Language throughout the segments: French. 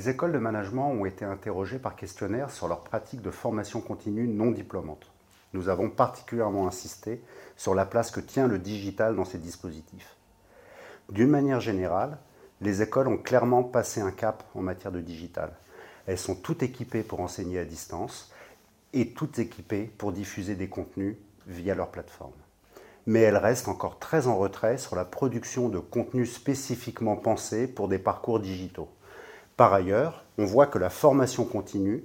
Les écoles de management ont été interrogées par questionnaire sur leur pratique de formation continue non diplômante. Nous avons particulièrement insisté sur la place que tient le digital dans ces dispositifs. D'une manière générale, les écoles ont clairement passé un cap en matière de digital. Elles sont toutes équipées pour enseigner à distance et toutes équipées pour diffuser des contenus via leur plateforme. Mais elles restent encore très en retrait sur la production de contenus spécifiquement pensés pour des parcours digitaux. Par ailleurs, on voit que la formation continue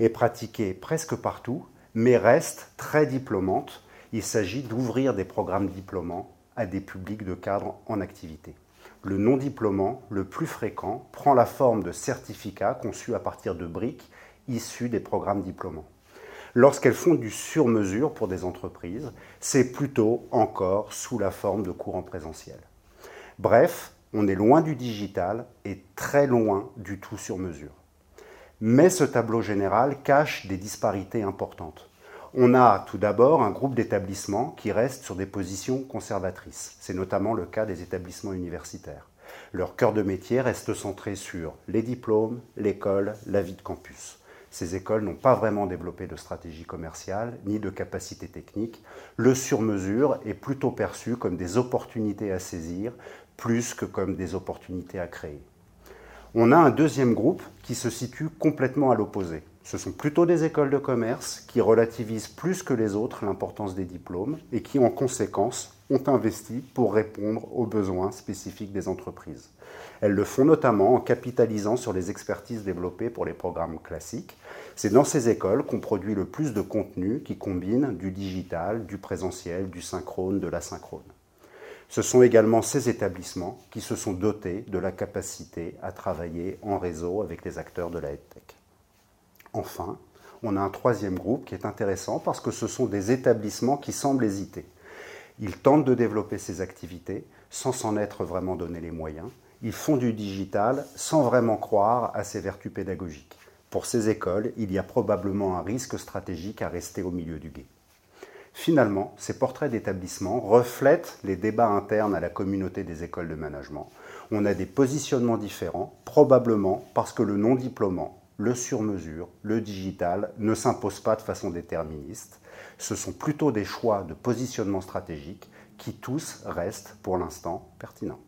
est pratiquée presque partout, mais reste très diplômante. Il s'agit d'ouvrir des programmes diplômants à des publics de cadres en activité. Le non-diplômant, le plus fréquent, prend la forme de certificats conçus à partir de briques issues des programmes diplômants. Lorsqu'elles font du sur-mesure pour des entreprises, c'est plutôt encore sous la forme de cours en présentiel. Bref, on est loin du digital et très loin du tout sur mesure. Mais ce tableau général cache des disparités importantes. On a tout d'abord un groupe d'établissements qui restent sur des positions conservatrices. C'est notamment le cas des établissements universitaires. Leur cœur de métier reste centré sur les diplômes, l'école, la vie de campus. Ces écoles n'ont pas vraiment développé de stratégie commerciale ni de capacité technique. Le sur-mesure est plutôt perçu comme des opportunités à saisir plus que comme des opportunités à créer. On a un deuxième groupe qui se situe complètement à l'opposé. Ce sont plutôt des écoles de commerce qui relativisent plus que les autres l'importance des diplômes et qui, en conséquence, ont investi pour répondre aux besoins spécifiques des entreprises. Elles le font notamment en capitalisant sur les expertises développées pour les programmes classiques. C'est dans ces écoles qu'on produit le plus de contenu qui combine du digital, du présentiel, du synchrone, de l'asynchrone. Ce sont également ces établissements qui se sont dotés de la capacité à travailler en réseau avec les acteurs de la EdTech. Enfin, on a un troisième groupe qui est intéressant parce que ce sont des établissements qui semblent hésiter. Ils tentent de développer ces activités sans s'en être vraiment donné les moyens. Ils font du digital sans vraiment croire à ses vertus pédagogiques. Pour ces écoles, il y a probablement un risque stratégique à rester au milieu du guet. Finalement, ces portraits d'établissement reflètent les débats internes à la communauté des écoles de management. On a des positionnements différents, probablement parce que le non-diplômant le sur-mesure, le digital ne s'impose pas de façon déterministe. Ce sont plutôt des choix de positionnement stratégique qui tous restent pour l'instant pertinents.